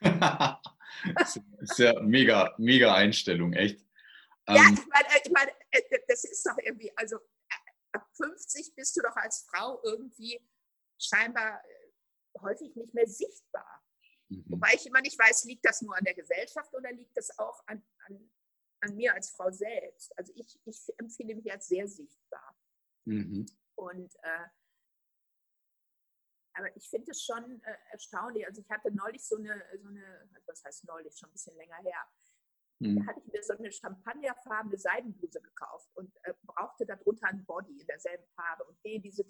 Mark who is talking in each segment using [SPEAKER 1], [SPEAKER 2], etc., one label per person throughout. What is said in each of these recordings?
[SPEAKER 1] das ist ja mega, mega Einstellung, echt.
[SPEAKER 2] Ja, ähm, ich meine, ich meine, äh, das ist doch irgendwie, also ab 50 bist du doch als Frau irgendwie scheinbar äh, häufig nicht mehr sichtbar. Mhm. Wobei ich immer nicht weiß, liegt das nur an der Gesellschaft oder liegt das auch an, an, an mir als Frau selbst? Also ich, ich empfinde mich als sehr sichtbar. Mhm. Und äh, aber ich finde es schon äh, erstaunlich. Also ich hatte neulich so eine, so eine, was heißt neulich, schon ein bisschen länger her, mhm. da hatte ich mir so eine champagnerfarbene Seidenbluse gekauft und äh, brauchte darunter ein Body in derselben Farbe. Und gehe in diese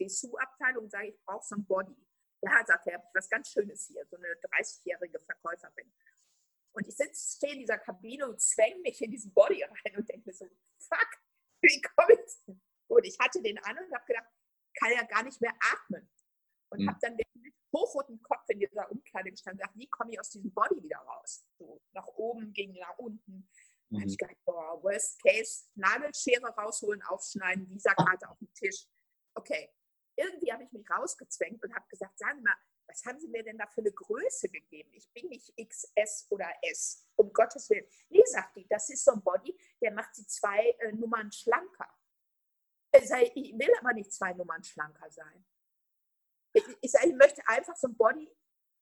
[SPEAKER 2] Dessous-Abteilung und sage, ich brauche so ein Body. Ja, sagt er, habe ich was ganz Schönes hier, so eine 30-jährige Verkäuferin. Und ich sitze, stehe in dieser Kabine und zwänge mich in diesen Body rein und denke mir so, fuck, wie komme ich denn? Und ich hatte den an und habe gedacht, kann ja gar nicht mehr atmen. Und mhm. habe dann den hochroten Kopf in dieser Umkleide gestanden und gesagt, wie komme ich aus diesem Body wieder raus? So, nach oben, ging nach unten. Mhm. habe ich gedacht, boah, worst case, Nagelschere rausholen, aufschneiden, Visakarte auf den Tisch. Okay, irgendwie habe ich mich rausgezwängt und habe gesagt, sagen Sie mal, was haben Sie mir denn da für eine Größe gegeben? Ich bin nicht XS oder S, um Gottes Willen. Nee, sagt die, das ist so ein Body, der macht sie zwei äh, Nummern schlanker. Ich will aber nicht zwei Nummern schlanker sein. Ich, sage, ich möchte einfach so ein Body,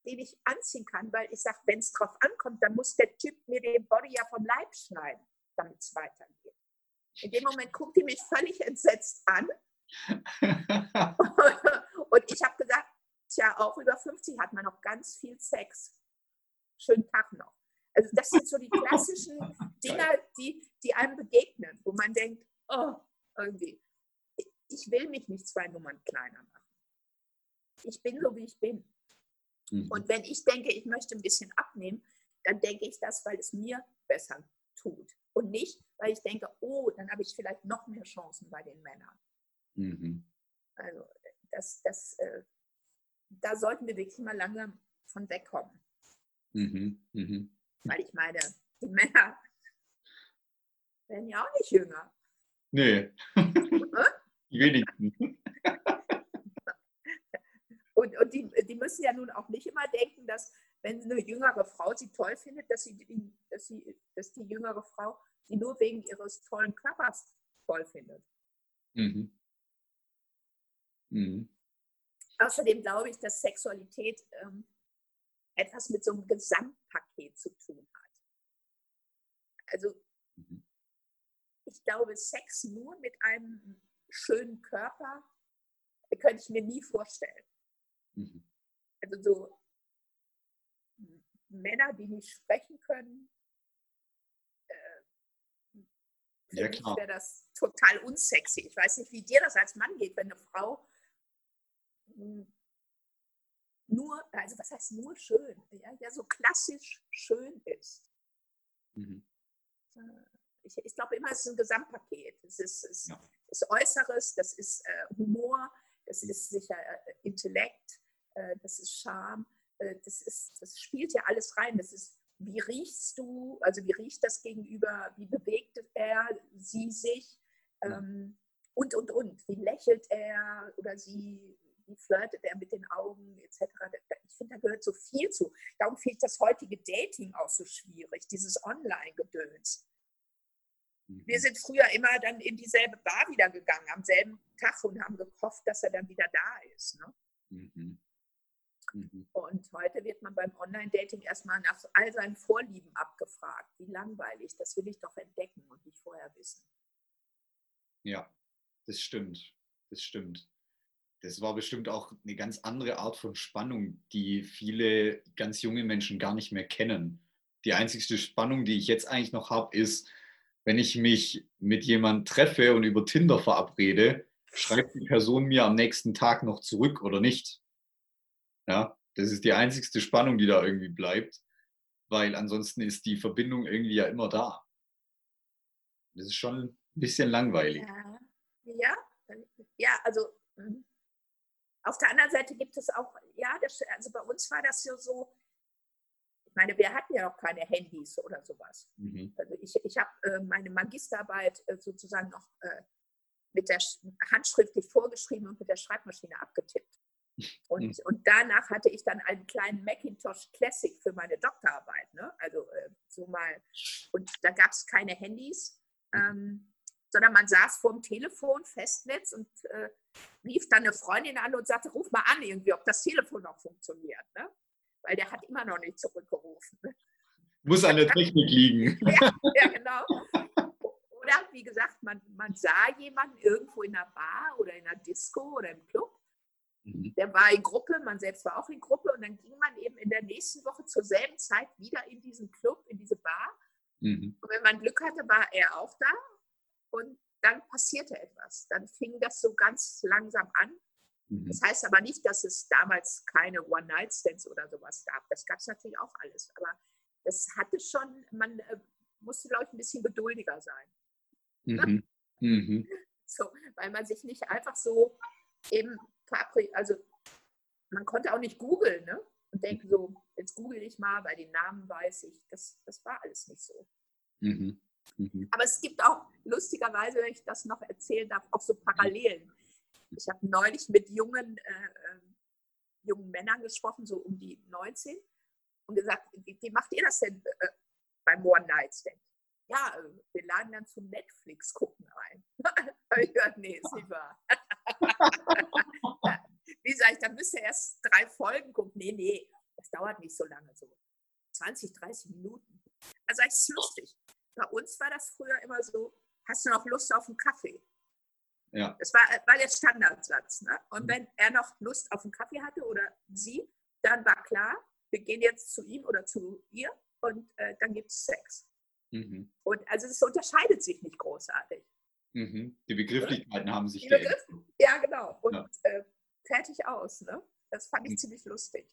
[SPEAKER 2] den ich anziehen kann, weil ich sage, wenn es drauf ankommt, dann muss der Typ mir den Body ja vom Leib schneiden, damit es weitergeht. In dem Moment guckt die mich völlig entsetzt an. und ich habe gesagt, tja, auch über 50 hat man noch ganz viel Sex. Schönen Tag noch. Also das sind so die klassischen Dinge, die, die einem begegnen, wo man denkt, oh, irgendwie, ich will mich nicht zwei Nummern kleiner machen. Ich bin so, wie ich bin. Mhm. Und wenn ich denke, ich möchte ein bisschen abnehmen, dann denke ich das, weil es mir besser tut. Und nicht, weil ich denke, oh, dann habe ich vielleicht noch mehr Chancen bei den Männern. Mhm. Also das, das, äh, da sollten wir wirklich mal langsam von wegkommen. Mhm. Mhm. Weil ich meine, die Männer werden ja auch nicht jünger.
[SPEAKER 1] Nee. die wenigsten.
[SPEAKER 2] Und, und die, die müssen ja nun auch nicht immer denken, dass wenn eine jüngere Frau sie toll findet, dass, sie, dass, sie, dass die jüngere Frau sie nur wegen ihres tollen Körpers toll findet. Mhm. Mhm. Außerdem glaube ich, dass Sexualität ähm, etwas mit so einem Gesamtpaket zu tun hat. Also mhm. ich glaube, Sex nur mit einem schönen Körper könnte ich mir nie vorstellen. Mhm. Also so Männer, die nicht sprechen können, äh, ja, mich wäre das total unsexy. Ich weiß nicht, wie dir das als Mann geht, wenn eine Frau nur, also was heißt nur schön, ja, ja so klassisch schön ist. Mhm. Äh, ich, ich glaube immer, es ist ein Gesamtpaket. Es ist, es ja. ist Äußeres, das ist äh, Humor, das mhm. ist sicher äh, Intellekt, äh, das ist Scham, äh, das, ist, das spielt ja alles rein. Das ist, wie riechst du, also wie riecht das Gegenüber, wie bewegt er, sie sich ähm, und, und, und. Wie lächelt er oder sie, wie flirtet er mit den Augen etc. Ich finde, da gehört so viel zu. Darum finde ich das heutige Dating auch so schwierig, dieses Online-Gedöns. Wir mhm. sind früher immer dann in dieselbe Bar wieder gegangen, am selben Tag und haben gehofft, dass er dann wieder da ist. Ne? Mhm. Mhm. Und heute wird man beim Online-Dating erstmal nach all seinen Vorlieben abgefragt. Wie langweilig, das will ich doch entdecken und nicht vorher wissen.
[SPEAKER 1] Ja, das stimmt. Das stimmt. Das war bestimmt auch eine ganz andere Art von Spannung, die viele ganz junge Menschen gar nicht mehr kennen. Die einzigste Spannung, die ich jetzt eigentlich noch habe, ist, wenn ich mich mit jemandem treffe und über Tinder verabrede, schreibt die Person mir am nächsten Tag noch zurück oder nicht. Ja, das ist die einzigste Spannung, die da irgendwie bleibt, weil ansonsten ist die Verbindung irgendwie ja immer da. Das ist schon ein bisschen langweilig.
[SPEAKER 2] Ja, ja, ja also hm. auf der anderen Seite gibt es auch, ja, das, also bei uns war das ja so, ich meine, wir hatten ja auch keine Handys oder sowas. Mhm. Also ich, ich habe äh, meine Magisterarbeit äh, sozusagen noch äh, mit der handschriftlich vorgeschrieben und mit der Schreibmaschine abgetippt. Und, mhm. und danach hatte ich dann einen kleinen Macintosh Classic für meine Doktorarbeit. Ne? Also äh, so mal. Und da gab es keine Handys, ähm, sondern man saß vor dem Telefon, Festnetz und äh, rief dann eine Freundin an und sagte, ruf mal an irgendwie, ob das Telefon noch funktioniert. Ne? Weil der hat immer noch nicht zurückgerufen. Ne?
[SPEAKER 1] Muss an der Technik liegen.
[SPEAKER 2] ja, ja, genau. Oder wie gesagt, man, man sah jemanden irgendwo in einer Bar oder in einer Disco oder im Club Mhm. Der war in Gruppe, man selbst war auch in Gruppe und dann ging man eben in der nächsten Woche zur selben Zeit wieder in diesen Club, in diese Bar. Mhm. Und wenn man Glück hatte, war er auch da und dann passierte etwas. Dann fing das so ganz langsam an. Mhm. Das heißt aber nicht, dass es damals keine One-Night-Stands oder sowas gab. Das gab es natürlich auch alles. Aber das hatte schon, man äh, musste, glaube ich, ein bisschen geduldiger sein. Mhm. Mhm. So, weil man sich nicht einfach so eben also man konnte auch nicht googeln, ne? Und denken so, jetzt google ich mal, weil den Namen weiß ich. Das, das war alles nicht so. Mhm. Mhm. Aber es gibt auch, lustigerweise, wenn ich das noch erzählen darf, auch so Parallelen. Ich habe neulich mit jungen, äh, ähm, jungen Männern gesprochen, so um die 19, und gesagt, wie, wie macht ihr das denn äh, beim One Night Stand? Ja, wir laden dann zum Netflix gucken ein. ich gesagt, nee, ist nicht wahr. Wie sage ich, da müsst ihr erst drei Folgen gucken. Nee, nee, das dauert nicht so lange, so 20, 30 Minuten. Also es ist lustig. Bei uns war das früher immer so, hast du noch Lust auf einen Kaffee? Ja. Das war, war der Standardsatz. Ne? Und mhm. wenn er noch Lust auf einen Kaffee hatte oder sie, dann war klar, wir gehen jetzt zu ihm oder zu ihr und äh, dann gibt es Sex. Mhm. Und also es unterscheidet sich nicht großartig.
[SPEAKER 1] Mhm. Die Begrifflichkeiten haben sich
[SPEAKER 2] geändert. Ja, genau. Und ja. Äh, fertig aus. Ne? Das fand ich mhm. ziemlich lustig.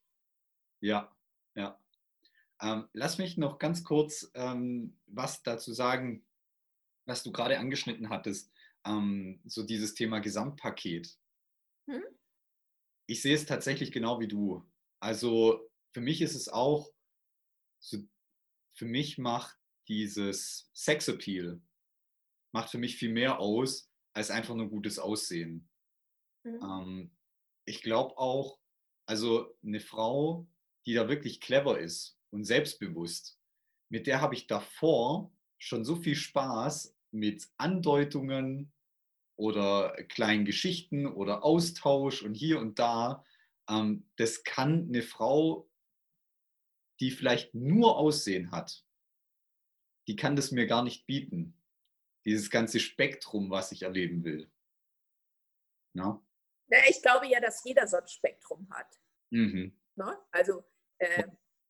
[SPEAKER 1] Ja, ja. Ähm, lass mich noch ganz kurz ähm, was dazu sagen, was du gerade angeschnitten hattest. Ähm, so dieses Thema Gesamtpaket. Hm? Ich sehe es tatsächlich genau wie du. Also für mich ist es auch, so, für mich macht dieses Sexappeal macht für mich viel mehr aus als einfach nur gutes Aussehen. Mhm. Ähm, ich glaube auch, also eine Frau, die da wirklich clever ist und selbstbewusst, mit der habe ich davor schon so viel Spaß mit Andeutungen oder kleinen Geschichten oder Austausch und hier und da. Ähm, das kann eine Frau, die vielleicht nur Aussehen hat, die kann das mir gar nicht bieten dieses ganze Spektrum, was ich erleben will.
[SPEAKER 2] Ja? ja ich glaube ja, dass jeder so ein Spektrum hat. Mhm. Ne? Also, äh,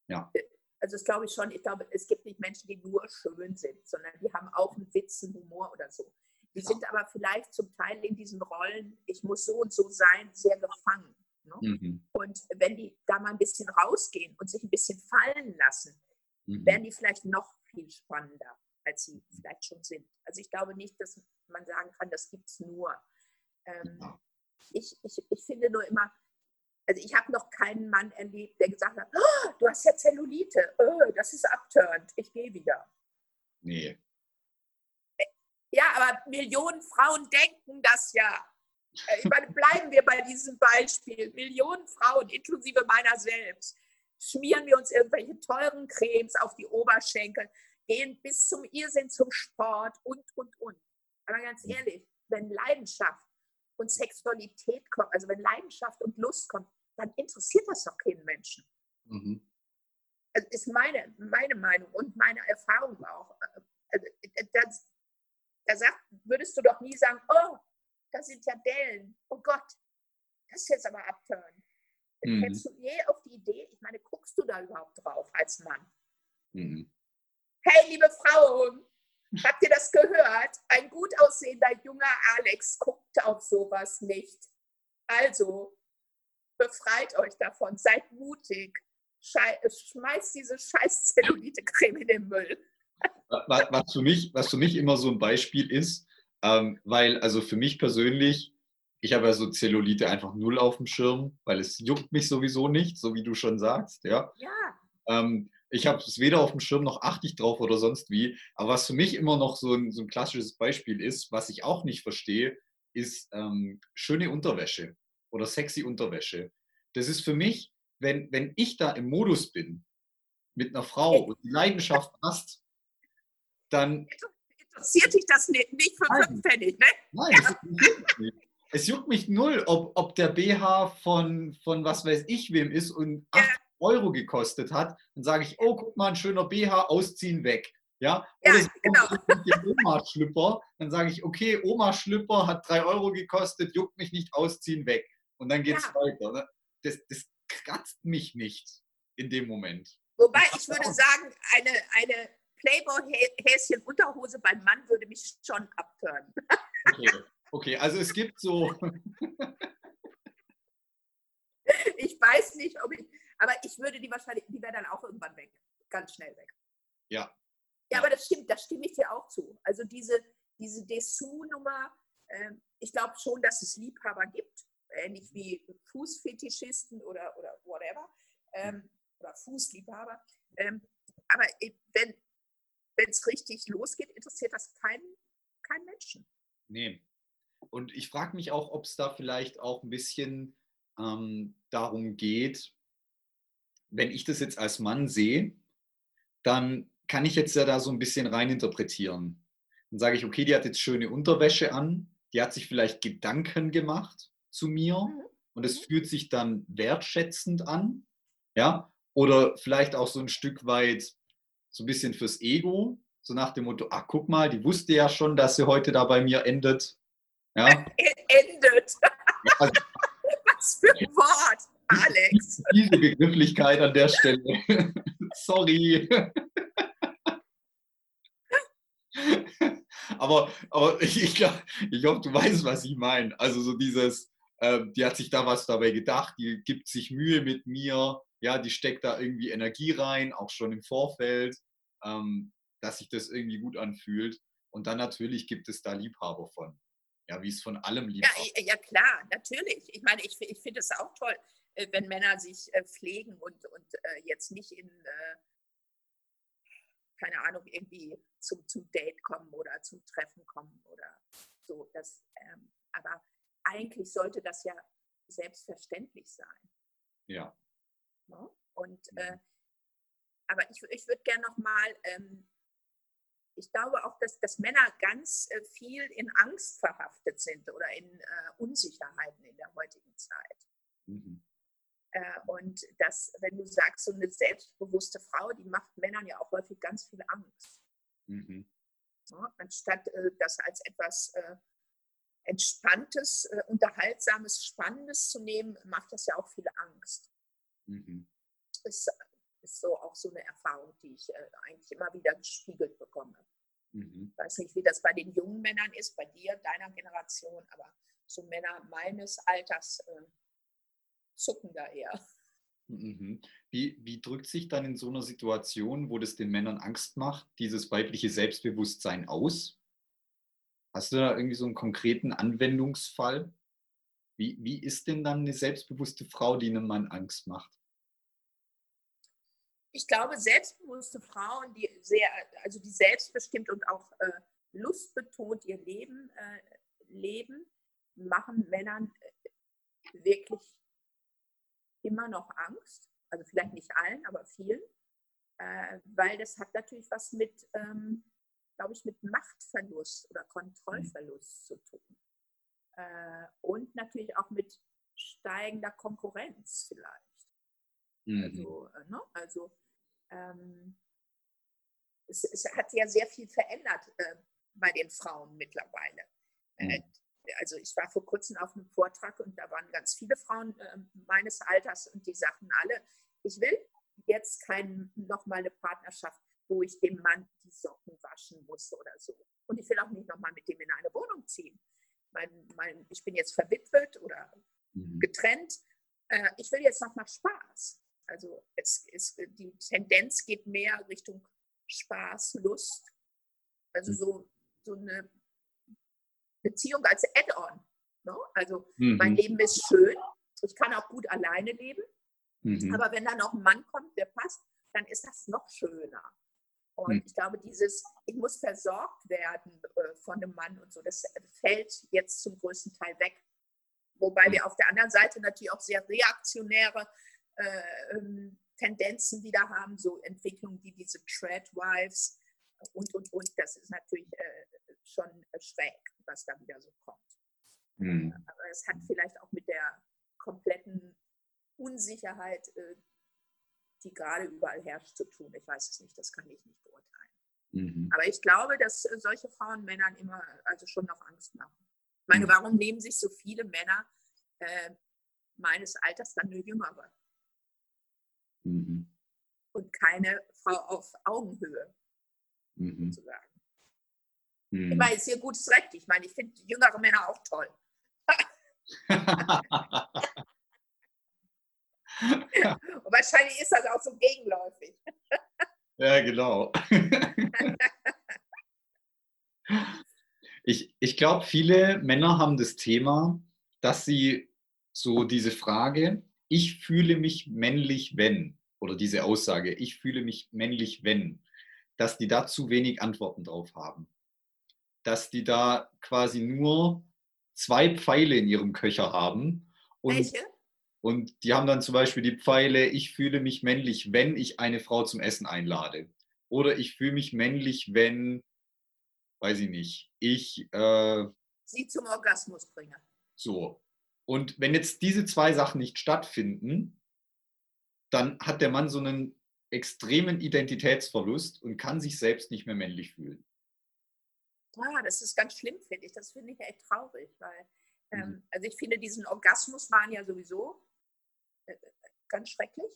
[SPEAKER 2] ja. also das glaube ich schon. Ich glaube, es gibt nicht Menschen, die nur schön sind, sondern die haben auch einen Witz, einen Humor oder so. Die ja. sind aber vielleicht zum Teil in diesen Rollen, ich muss so und so sein, sehr gefangen. Ne? Mhm. Und wenn die da mal ein bisschen rausgehen und sich ein bisschen fallen lassen, mhm. werden die vielleicht noch viel spannender als sie vielleicht schon sind. Also ich glaube nicht, dass man sagen kann, das gibt es nur. Ähm, ich, ich, ich finde nur immer, also ich habe noch keinen Mann erlebt, der gesagt hat, oh, du hast ja Zellulite, oh, das ist abturnt, ich gehe wieder.
[SPEAKER 1] Nee.
[SPEAKER 2] Ja, aber Millionen Frauen denken das ja. Äh, ich meine, bleiben wir bei diesem Beispiel. Millionen Frauen, inklusive meiner selbst, schmieren wir uns irgendwelche teuren Cremes auf die Oberschenkel, gehen bis zum Irrsinn zum Sport und, und, und. Aber ganz mhm. ehrlich, wenn Leidenschaft und Sexualität kommt, also wenn Leidenschaft und Lust kommt, dann interessiert das doch keinen Menschen. Mhm. Also ist meine, meine Meinung und meine Erfahrung auch. Also, das, da sagt, würdest du doch nie sagen, oh, das sind ja Dellen, oh Gott, das ist jetzt aber abturn. Mhm. Kennst du je auf die Idee, ich meine, guckst du da überhaupt drauf als Mann? Mhm. Hey, liebe Frauen, habt ihr das gehört? Ein gut aussehender junger Alex guckt auf sowas nicht. Also, befreit euch davon, seid mutig, schmeißt diese scheiß Zellulite-Creme in den Müll.
[SPEAKER 1] Was für, mich, was für mich immer so ein Beispiel ist, ähm, weil also für mich persönlich, ich habe ja so Zellulite einfach null auf dem Schirm, weil es juckt mich sowieso nicht, so wie du schon sagst. Ja.
[SPEAKER 2] ja.
[SPEAKER 1] Ähm, ich habe es weder auf dem Schirm noch achte ich drauf oder sonst wie. Aber was für mich immer noch so ein, so ein klassisches Beispiel ist, was ich auch nicht verstehe, ist ähm, schöne Unterwäsche oder sexy Unterwäsche. Das ist für mich, wenn, wenn ich da im Modus bin, mit einer Frau und die Leidenschaft passt, dann.
[SPEAKER 2] Interessiert dich das nicht, nicht für Nein. fünf Pfennig, ne?
[SPEAKER 1] Nein, mich nicht. Es juckt mich null, ob, ob der BH von, von was weiß ich wem ist und 8 ja. Euro gekostet hat. Dann sage ich, oh, guck mal, ein schöner BH, ausziehen, weg. Ja,
[SPEAKER 2] ja Oder genau.
[SPEAKER 1] Oma-Schlüpper. Dann sage ich, okay, Oma-Schlüpper hat 3 Euro gekostet, juckt mich nicht, ausziehen, weg. Und dann geht es ja. weiter. Ne? Das, das kratzt mich nicht in dem Moment.
[SPEAKER 2] Wobei ich würde sagen, eine, eine Playboy-Häschen-Unterhose beim Mann würde mich schon abtören.
[SPEAKER 1] Okay. okay, also es gibt so.
[SPEAKER 2] ich weiß nicht, ob ich. Aber ich würde die wahrscheinlich, die wäre dann auch irgendwann weg. Ganz schnell weg.
[SPEAKER 1] Ja.
[SPEAKER 2] Ja, aber das stimmt, da stimme ich dir auch zu. Also diese, diese Dessous-Nummer, äh, ich glaube schon, dass es Liebhaber gibt, ähnlich wie Fußfetischisten oder, oder whatever. Ähm, oder Fußliebhaber. Ähm, aber wenn es richtig losgeht, interessiert das keinen, keinen Menschen.
[SPEAKER 1] Nee. Und ich frage mich auch, ob es da vielleicht auch ein bisschen ähm, darum geht, wenn ich das jetzt als Mann sehe, dann kann ich jetzt ja da so ein bisschen reininterpretieren. Dann sage ich, okay, die hat jetzt schöne Unterwäsche an, die hat sich vielleicht Gedanken gemacht zu mir mhm. und es mhm. fühlt sich dann wertschätzend an. Ja, oder vielleicht auch so ein Stück weit so ein bisschen fürs Ego, so nach dem Motto, ach guck mal, die wusste ja schon, dass sie heute da bei mir endet. Ja?
[SPEAKER 2] Endet. Also, Was für ein Wort, Alex.
[SPEAKER 1] Diese Begrifflichkeit an der Stelle. Sorry. aber aber ich, ich, ich hoffe, du weißt, was ich meine. Also so dieses, äh, die hat sich da was dabei gedacht, die gibt sich Mühe mit mir, ja, die steckt da irgendwie Energie rein, auch schon im Vorfeld, ähm, dass sich das irgendwie gut anfühlt. Und dann natürlich gibt es da Liebhaber von. Ja, wie es von allem Liebhaber.
[SPEAKER 2] Ja, ja klar, natürlich. Ich meine, ich, ich finde es auch toll, wenn Männer sich äh, pflegen und, und äh, jetzt nicht in, keine Ahnung, irgendwie zum, zum Date kommen oder zum Treffen kommen oder so. Das, ähm, aber eigentlich sollte das ja selbstverständlich sein.
[SPEAKER 1] Ja.
[SPEAKER 2] Ne? Und, äh, aber ich, ich würde gerne nochmal, ähm, ich glaube auch, dass, dass Männer ganz äh, viel in Angst verhaftet sind oder in äh, Unsicherheiten in der heutigen Zeit. Mhm. Äh, und dass, wenn du sagst, so eine selbstbewusste Frau, die macht Männern ja auch häufig ganz viel Angst. Mhm. Ja, anstatt äh, das als etwas äh, Entspanntes, Unterhaltsames, Spannendes zu nehmen, macht das ja auch viel Angst. Mhm. Ist, ist so auch so eine Erfahrung, die ich eigentlich immer wieder gespiegelt bekomme. Mhm. Ich weiß nicht, wie das bei den jungen Männern ist, bei dir, deiner Generation, aber so Männer meines Alters zucken da eher.
[SPEAKER 1] Mhm. Wie, wie drückt sich dann in so einer Situation, wo das den Männern Angst macht, dieses weibliche Selbstbewusstsein aus? Hast du da irgendwie so einen konkreten Anwendungsfall? Wie, wie ist denn dann eine selbstbewusste Frau, die einem Mann Angst macht?
[SPEAKER 2] ich glaube, selbstbewusste Frauen, die sehr, also die selbstbestimmt und auch äh, lustbetont ihr Leben äh, leben, machen Männern äh, wirklich immer noch Angst. Also vielleicht nicht allen, aber vielen. Äh, weil das hat natürlich was mit, ähm, glaube ich, mit Machtverlust oder Kontrollverlust zu tun. Äh, und natürlich auch mit steigender Konkurrenz vielleicht. Mhm. Also, äh, ne? also ähm, es, es, hat ja sehr viel verändert äh, bei den Frauen mittlerweile. Äh, mhm. Also ich war vor kurzem auf einem Vortrag und da waren ganz viele Frauen äh, meines Alters und die sagten alle, ich will jetzt kein, nochmal eine Partnerschaft, wo ich dem Mann die Socken waschen muss oder so. Und ich will auch nicht nochmal mit dem in eine Wohnung ziehen. Mein, mein, ich bin jetzt verwitwet oder mhm. getrennt. Äh, ich will jetzt nochmal Spaß. Also es, es, die Tendenz geht mehr Richtung Spaß, Lust. Also so, so eine Beziehung als Add-on. Ne? Also mhm. mein Leben ist schön, ich kann auch gut alleine leben, mhm. aber wenn da noch ein Mann kommt, der passt, dann ist das noch schöner. Und mhm. ich glaube, dieses, ich muss versorgt werden äh, von einem Mann und so, das fällt jetzt zum größten Teil weg. wobei wir auf der anderen Seite natürlich auch sehr reaktionäre äh, ähm, Tendenzen wieder haben, so Entwicklungen wie diese Treadwives und, und, und. Das ist natürlich äh, schon schräg, was da wieder so kommt. Mhm. Aber es hat vielleicht auch mit der kompletten Unsicherheit, äh, die gerade überall herrscht, zu tun. Ich weiß es nicht, das kann ich nicht beurteilen. Mhm. Aber ich glaube, dass äh, solche Frauen Männern immer, also schon noch Angst machen. Ich meine, mhm. warum nehmen sich so viele Männer äh, meines Alters dann nur Jüngere? Mhm. Und keine Frau auf Augenhöhe, mhm. sozusagen. Mhm. Ich meine, ist hier gutes Recht. Ich meine, ich finde jüngere Männer auch toll. Und wahrscheinlich ist das auch so gegenläufig.
[SPEAKER 1] ja, genau. ich ich glaube, viele Männer haben das Thema, dass sie so diese Frage, ich fühle mich männlich, wenn, oder diese Aussage, ich fühle mich männlich, wenn, dass die da zu wenig Antworten drauf haben. Dass die da quasi nur zwei Pfeile in ihrem Köcher haben. Und, Welche? Und die haben dann zum Beispiel die Pfeile, ich fühle mich männlich, wenn ich eine Frau zum Essen einlade. Oder ich fühle mich männlich, wenn, weiß ich nicht, ich... Äh,
[SPEAKER 2] Sie zum Orgasmus bringe.
[SPEAKER 1] So. Und wenn jetzt diese zwei Sachen nicht stattfinden, dann hat der Mann so einen extremen Identitätsverlust und kann sich selbst nicht mehr männlich fühlen.
[SPEAKER 2] Ja, das ist ganz schlimm, finde ich. Das finde ich echt traurig, weil, ähm, mhm. also ich finde, diesen Orgasmus waren ja sowieso äh, äh, ganz schrecklich.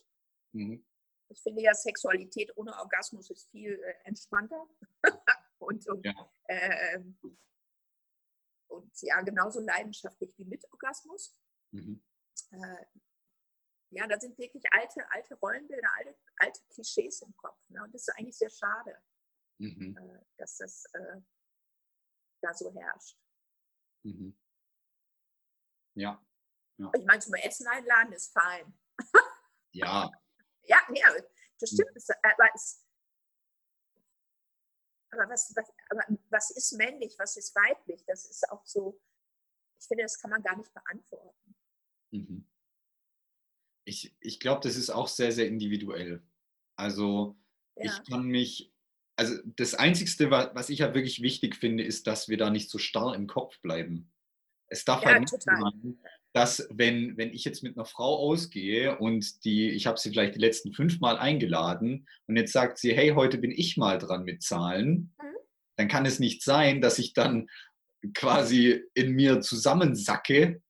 [SPEAKER 2] Mhm. Ich finde ja, Sexualität ohne Orgasmus ist viel äh, entspannter und, und ja. Äh, und ja, genauso leidenschaftlich wie mit Orgasmus. Mhm. Äh, ja, da sind wirklich alte, alte Rollenbilder, alte, alte Klischees im Kopf. Ne? Und das ist eigentlich sehr schade, mhm. äh, dass das äh, da so herrscht. Mhm.
[SPEAKER 1] Ja. ja.
[SPEAKER 2] Ich meine, zum Essen einladen ist fein.
[SPEAKER 1] ja.
[SPEAKER 2] ja, ja, das stimmt. Mhm. Aber es, aber was, was, aber was ist männlich, was ist weiblich? Das ist auch so, ich finde, das kann man gar nicht beantworten. Mhm.
[SPEAKER 1] Ich, ich glaube, das ist auch sehr, sehr individuell. Also ja. ich kann mich, also das Einzige, was ich ja wirklich wichtig finde, ist, dass wir da nicht so starr im Kopf bleiben. Es darf ja, halt nicht sein, dass wenn, wenn ich jetzt mit einer Frau ausgehe und die, ich habe sie vielleicht die letzten fünf Mal eingeladen und jetzt sagt sie, hey, heute bin ich mal dran mit Zahlen, mhm. dann kann es nicht sein, dass ich dann quasi in mir zusammensacke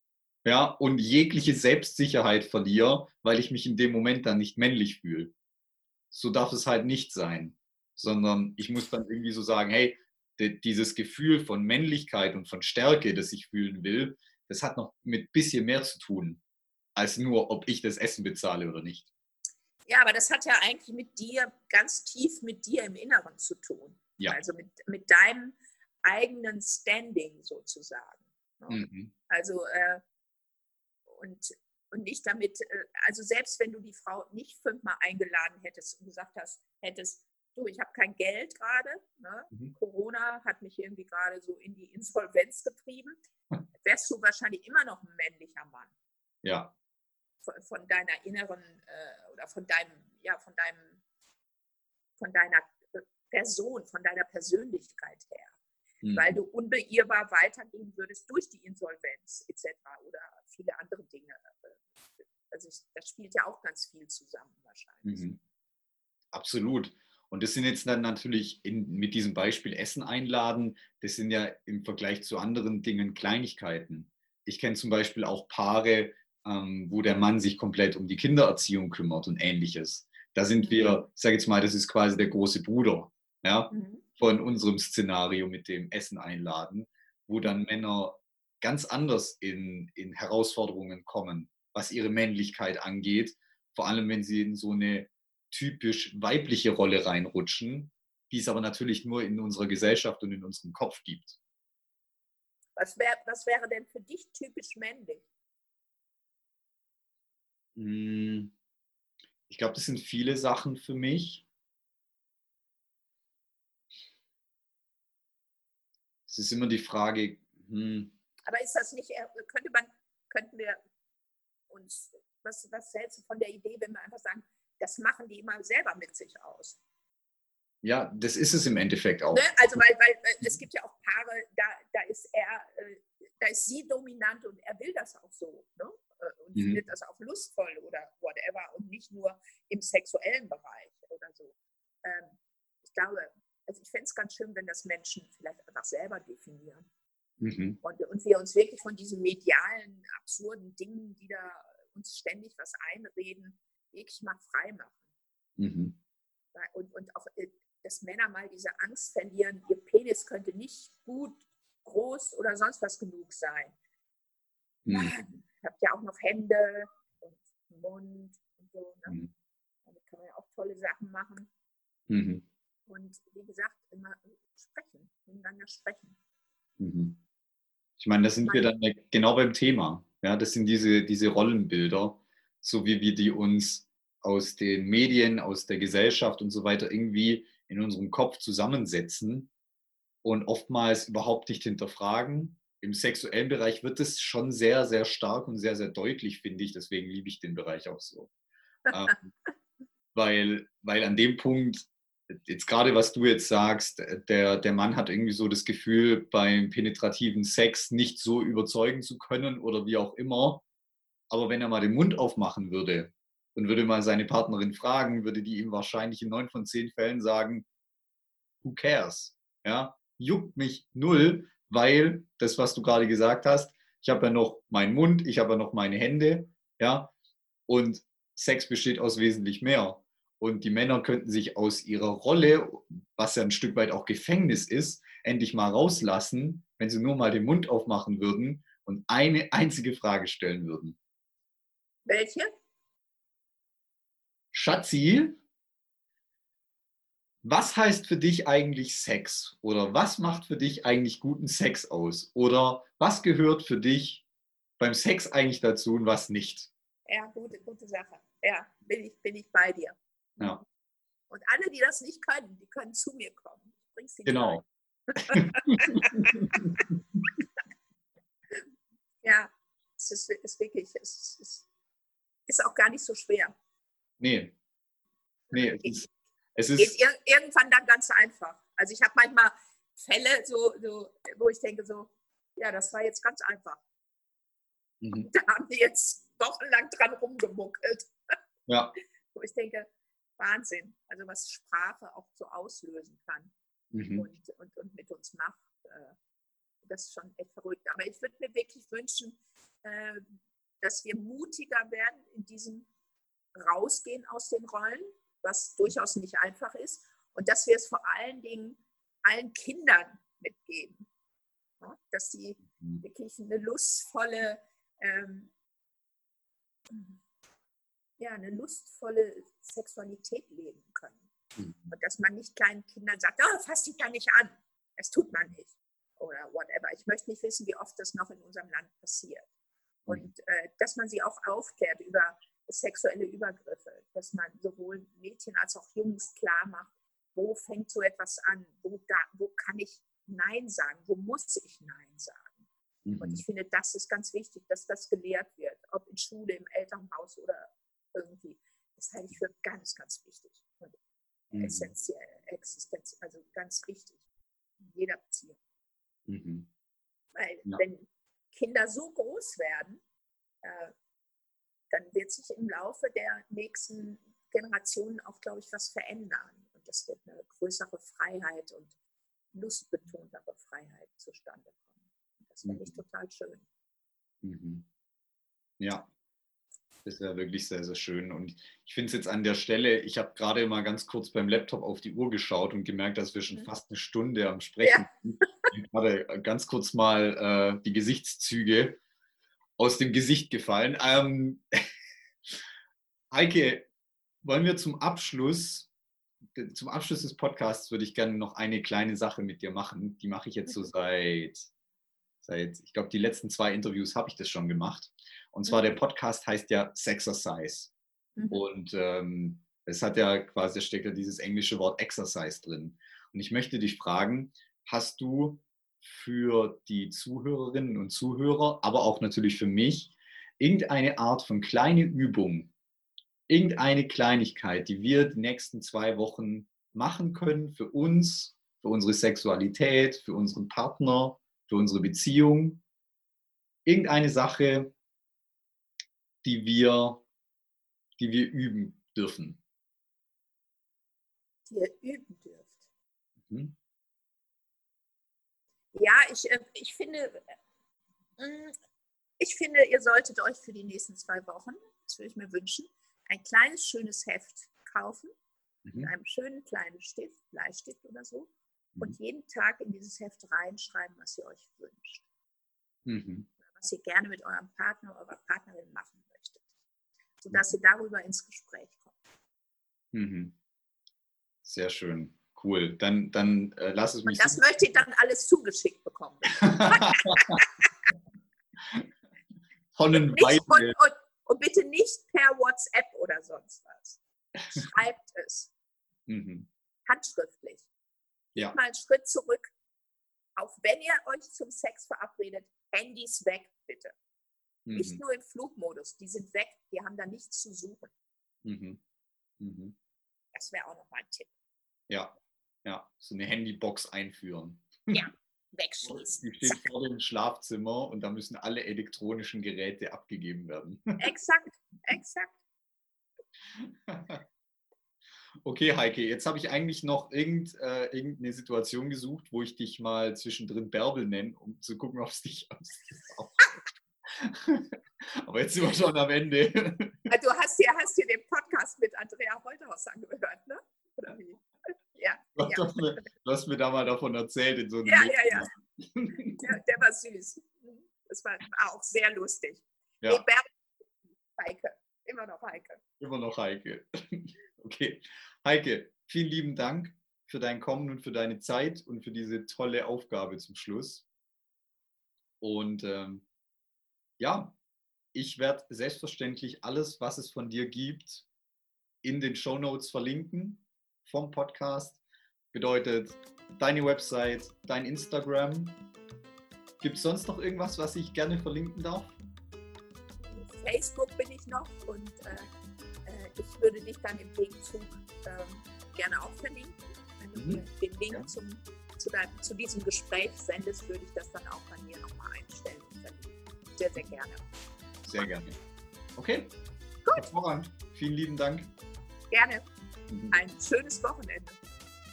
[SPEAKER 1] ja, und jegliche Selbstsicherheit verliere, weil ich mich in dem Moment dann nicht männlich fühle. So darf es halt nicht sein, sondern ich muss dann irgendwie so sagen, hey, dieses Gefühl von Männlichkeit und von Stärke, das ich fühlen will, das hat noch mit bisschen mehr zu tun, als nur, ob ich das Essen bezahle oder nicht.
[SPEAKER 2] Ja, aber das hat ja eigentlich mit dir, ganz tief mit dir im Inneren zu tun. Ja. Also mit, mit deinem eigenen Standing sozusagen. Ne? Mhm. Also, äh, und, und nicht damit, äh, also selbst wenn du die Frau nicht fünfmal eingeladen hättest und gesagt hast, hättest, du, ich habe kein Geld gerade, ne? mhm. Corona hat mich irgendwie gerade so in die Insolvenz getrieben, wärst du wahrscheinlich immer noch ein männlicher Mann.
[SPEAKER 1] Ja.
[SPEAKER 2] Von, von deiner inneren äh, oder von deinem, ja, von deinem, von deiner äh, Person, von deiner Persönlichkeit her. Mhm. Weil du unbeirrbar weitergehen würdest durch die Insolvenz etc. oder viele andere Dinge. Also das spielt ja auch ganz viel zusammen wahrscheinlich. Mhm.
[SPEAKER 1] Absolut. Und das sind jetzt dann natürlich in, mit diesem Beispiel Essen einladen, das sind ja im Vergleich zu anderen Dingen Kleinigkeiten. Ich kenne zum Beispiel auch Paare, ähm, wo der Mann sich komplett um die Kindererziehung kümmert und ähnliches. Da sind wir, mhm. ich sage jetzt mal, das ist quasi der große Bruder ja, mhm. von unserem Szenario mit dem Essen einladen, wo dann Männer ganz anders in, in Herausforderungen kommen, was ihre Männlichkeit angeht. Vor allem, wenn sie in so eine typisch weibliche Rolle reinrutschen, die es aber natürlich nur in unserer Gesellschaft und in unserem Kopf gibt.
[SPEAKER 2] Was, wär, was wäre denn für dich typisch männlich?
[SPEAKER 1] Hm, ich glaube, das sind viele Sachen für mich. Es ist immer die Frage. Hm,
[SPEAKER 2] aber ist das nicht, könnte man könnten wir uns, was, was hältst du von der Idee, wenn wir einfach sagen, das machen die immer selber mit sich aus?
[SPEAKER 1] Ja, das ist es im Endeffekt auch.
[SPEAKER 2] Ne? Also, weil, weil es gibt ja auch Paare, da, da ist er, äh, da ist sie dominant und er will das auch so. Ne? Äh, und mhm. findet das auch lustvoll oder whatever und nicht nur im sexuellen Bereich oder so. Ähm, ich glaube, also ich fände es ganz schön, wenn das Menschen vielleicht einfach selber definieren. Mhm. Und, und wir uns wirklich von diesen medialen, absurden Dingen, die da uns ständig was einreden, wirklich mal frei machen. Mhm. Und, und auch, äh, dass Männer mal diese Angst verlieren, ihr Penis könnte nicht gut, groß oder sonst was genug sein. Mhm. Habt ja auch noch Hände und Mund und so. Ne? Mhm. Damit kann man ja auch tolle Sachen machen. Mhm. Und wie gesagt, immer sprechen, miteinander sprechen.
[SPEAKER 1] Mhm. Ich meine, da sind wir dann genau beim Thema. Ja, das sind diese, diese Rollenbilder, so wie wir die uns aus den Medien, aus der Gesellschaft und so weiter irgendwie in unserem Kopf zusammensetzen und oftmals überhaupt nicht hinterfragen. Im sexuellen Bereich wird es schon sehr, sehr stark und sehr, sehr deutlich, finde ich. Deswegen liebe ich den Bereich auch so. ähm, weil, weil an dem Punkt jetzt gerade was du jetzt sagst, der, der Mann hat irgendwie so das Gefühl, beim penetrativen Sex nicht so überzeugen zu können oder wie auch immer. Aber wenn er mal den Mund aufmachen würde und würde mal seine Partnerin fragen, würde die ihm wahrscheinlich in neun von zehn Fällen sagen, who cares? Ja, juckt mich null, weil das, was du gerade gesagt hast, ich habe ja noch meinen Mund, ich habe ja noch meine Hände, ja, und Sex besteht aus wesentlich mehr. Und die Männer könnten sich aus ihrer Rolle, was ja ein Stück weit auch Gefängnis ist, endlich mal rauslassen, wenn sie nur mal den Mund aufmachen würden und eine einzige Frage stellen würden.
[SPEAKER 2] Welche?
[SPEAKER 1] Schatzi, was heißt für dich eigentlich Sex? Oder was macht für dich eigentlich guten Sex aus? Oder was gehört für dich beim Sex eigentlich dazu und was nicht?
[SPEAKER 2] Ja, gute, gute Sache. Ja, bin ich, bin ich bei dir. Ja. Und alle, die das nicht können, die können zu mir kommen.
[SPEAKER 1] Ich genau.
[SPEAKER 2] ja, es ist, ist wirklich, es ist, ist, auch gar nicht so schwer.
[SPEAKER 1] Nee. Nee,
[SPEAKER 2] es ist, es ist geht irgendwann dann ganz einfach. Also ich habe manchmal Fälle, so, so, wo ich denke so, ja, das war jetzt ganz einfach. Mhm. Da haben die jetzt wochenlang dran rumgemuckelt.
[SPEAKER 1] Ja.
[SPEAKER 2] Wo ich denke, Wahnsinn. Also was Sprache auch so auslösen kann mhm. und, und, und mit uns macht. Äh, das ist schon echt verrückt. Aber ich würde mir wirklich wünschen, äh, dass wir mutiger werden in diesem Rausgehen aus den Rollen, was durchaus nicht einfach ist. Und dass wir es vor allen Dingen allen Kindern mitgeben. dass sie mhm. wirklich eine lustvolle ähm, ja, eine lustvolle Sexualität leben können. Mhm. Und dass man nicht kleinen Kindern sagt, oh, fass dich da nicht an. Das tut man nicht. Oder whatever. Ich möchte nicht wissen, wie oft das noch in unserem Land passiert. Mhm. Und äh, dass man sie auch aufklärt über sexuelle Übergriffe, dass man sowohl Mädchen als auch Jungs klar macht, wo fängt so etwas an, wo, da, wo kann ich Nein sagen, wo muss ich Nein sagen. Mhm. Und ich finde, das ist ganz wichtig, dass das gelehrt wird, ob in Schule, im Elternhaus oder irgendwie. Das halte ich für ganz, ganz wichtig und mhm. essentiell, Existenz, also ganz wichtig in jeder Beziehung. Mhm. Weil ja. wenn Kinder so groß werden, äh, dann wird sich im Laufe der nächsten Generationen auch, glaube ich, was verändern. Und das wird eine größere Freiheit und lustbetontere Freiheit zustande kommen. das finde ich mhm. total schön.
[SPEAKER 1] Mhm. Ja, das wäre wirklich sehr, sehr schön. Und ich finde es jetzt an der Stelle, ich habe gerade mal ganz kurz beim Laptop auf die Uhr geschaut und gemerkt, dass wir schon mhm. fast eine Stunde am Sprechen ja. sind. gerade ganz kurz mal äh, die Gesichtszüge aus dem Gesicht gefallen. Ähm, Heike, wollen wir zum Abschluss, zum Abschluss des Podcasts würde ich gerne noch eine kleine Sache mit dir machen. Die mache ich jetzt so seit, seit ich glaube, die letzten zwei Interviews habe ich das schon gemacht. Und zwar der mhm. Podcast heißt ja Sexercise. Mhm. Und ähm, es hat ja quasi, steckt ja dieses englische Wort Exercise drin. Und ich möchte dich fragen, hast du für die Zuhörerinnen und Zuhörer, aber auch natürlich für mich, irgendeine Art von kleine Übung, irgendeine Kleinigkeit, die wir die nächsten zwei Wochen machen können für uns, für unsere Sexualität, für unseren Partner, für unsere Beziehung. Irgendeine Sache, die wir, die wir üben dürfen.
[SPEAKER 2] Die ihr üben dürft. Mhm. Ja, ich, äh, ich finde, äh, ich finde, ihr solltet euch für die nächsten zwei Wochen, das würde ich mir wünschen, ein kleines, schönes Heft kaufen, mhm. mit einem schönen kleinen Stift, Bleistift oder so, mhm. und jeden Tag in dieses Heft reinschreiben, was ihr euch wünscht. Mhm. Was ihr gerne mit eurem Partner, oder eurer Partnerin machen möchtet, sodass ihr darüber ins Gespräch kommt.
[SPEAKER 1] Mhm. Sehr schön. Cool. Dann, dann äh, lass es mich.
[SPEAKER 2] Und das möchte ich dann alles zugeschickt bekommen.
[SPEAKER 1] Von den und,
[SPEAKER 2] nicht, und, und, und, bitte nicht per WhatsApp oder sonst was. Schreibt es. Mhm. Handschriftlich. Ja. Mal einen Schritt zurück. Auch wenn ihr euch zum Sex verabredet, Handys weg, bitte. Mhm. Nicht nur im Flugmodus, die sind weg, die haben da nichts zu suchen. Mhm. Mhm. Das wäre auch nochmal ein Tipp.
[SPEAKER 1] Ja, ja, so eine Handybox einführen.
[SPEAKER 2] Ja, wegschließen.
[SPEAKER 1] Die steht vor dem Schlafzimmer und da müssen alle elektronischen Geräte abgegeben werden.
[SPEAKER 2] Exakt, exakt.
[SPEAKER 1] Okay, Heike, jetzt habe ich eigentlich noch irgend, äh, irgendeine Situation gesucht, wo ich dich mal zwischendrin Bärbel nenne, um zu gucken, ob es dich aussieht. Aber jetzt sind wir schon am Ende.
[SPEAKER 2] Du hast dir, hast dir den Podcast mit Andrea Holthaus angehört, ne? Oder wie?
[SPEAKER 1] Ja, du. Hast mir, du, Hast mir, da mal davon erzählt in so einem
[SPEAKER 2] Ja, ja, ja, ja. Der war süß. Das war, war auch sehr lustig. Ja. Nee, Heike. Immer noch Heike.
[SPEAKER 1] Immer noch Heike. Okay. Heike, vielen lieben Dank für dein Kommen und für deine Zeit und für diese tolle Aufgabe zum Schluss. Und ähm, ja, ich werde selbstverständlich alles, was es von dir gibt, in den Show Notes verlinken vom Podcast. Bedeutet deine Website, dein Instagram. Gibt es sonst noch irgendwas, was ich gerne verlinken darf?
[SPEAKER 2] Facebook bin ich noch und äh, äh ich würde dich dann im Gegenzug äh, gerne auch verlinken. Wenn du mhm. den Link ja. zum, zu, deinem, zu, diesem Gespräch sendest, würde ich das dann auch bei mir nochmal einstellen und verlinken. Sehr, sehr gerne.
[SPEAKER 1] Sehr gerne. Okay. Gut. Hervorragend. Vielen lieben Dank.
[SPEAKER 2] Gerne. Mhm. Ein schönes Wochenende.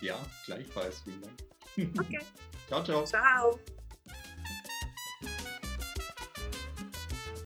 [SPEAKER 1] Ja, gleichfalls. Vielen
[SPEAKER 2] Dank. Okay.
[SPEAKER 1] ciao, ciao.
[SPEAKER 2] Ciao.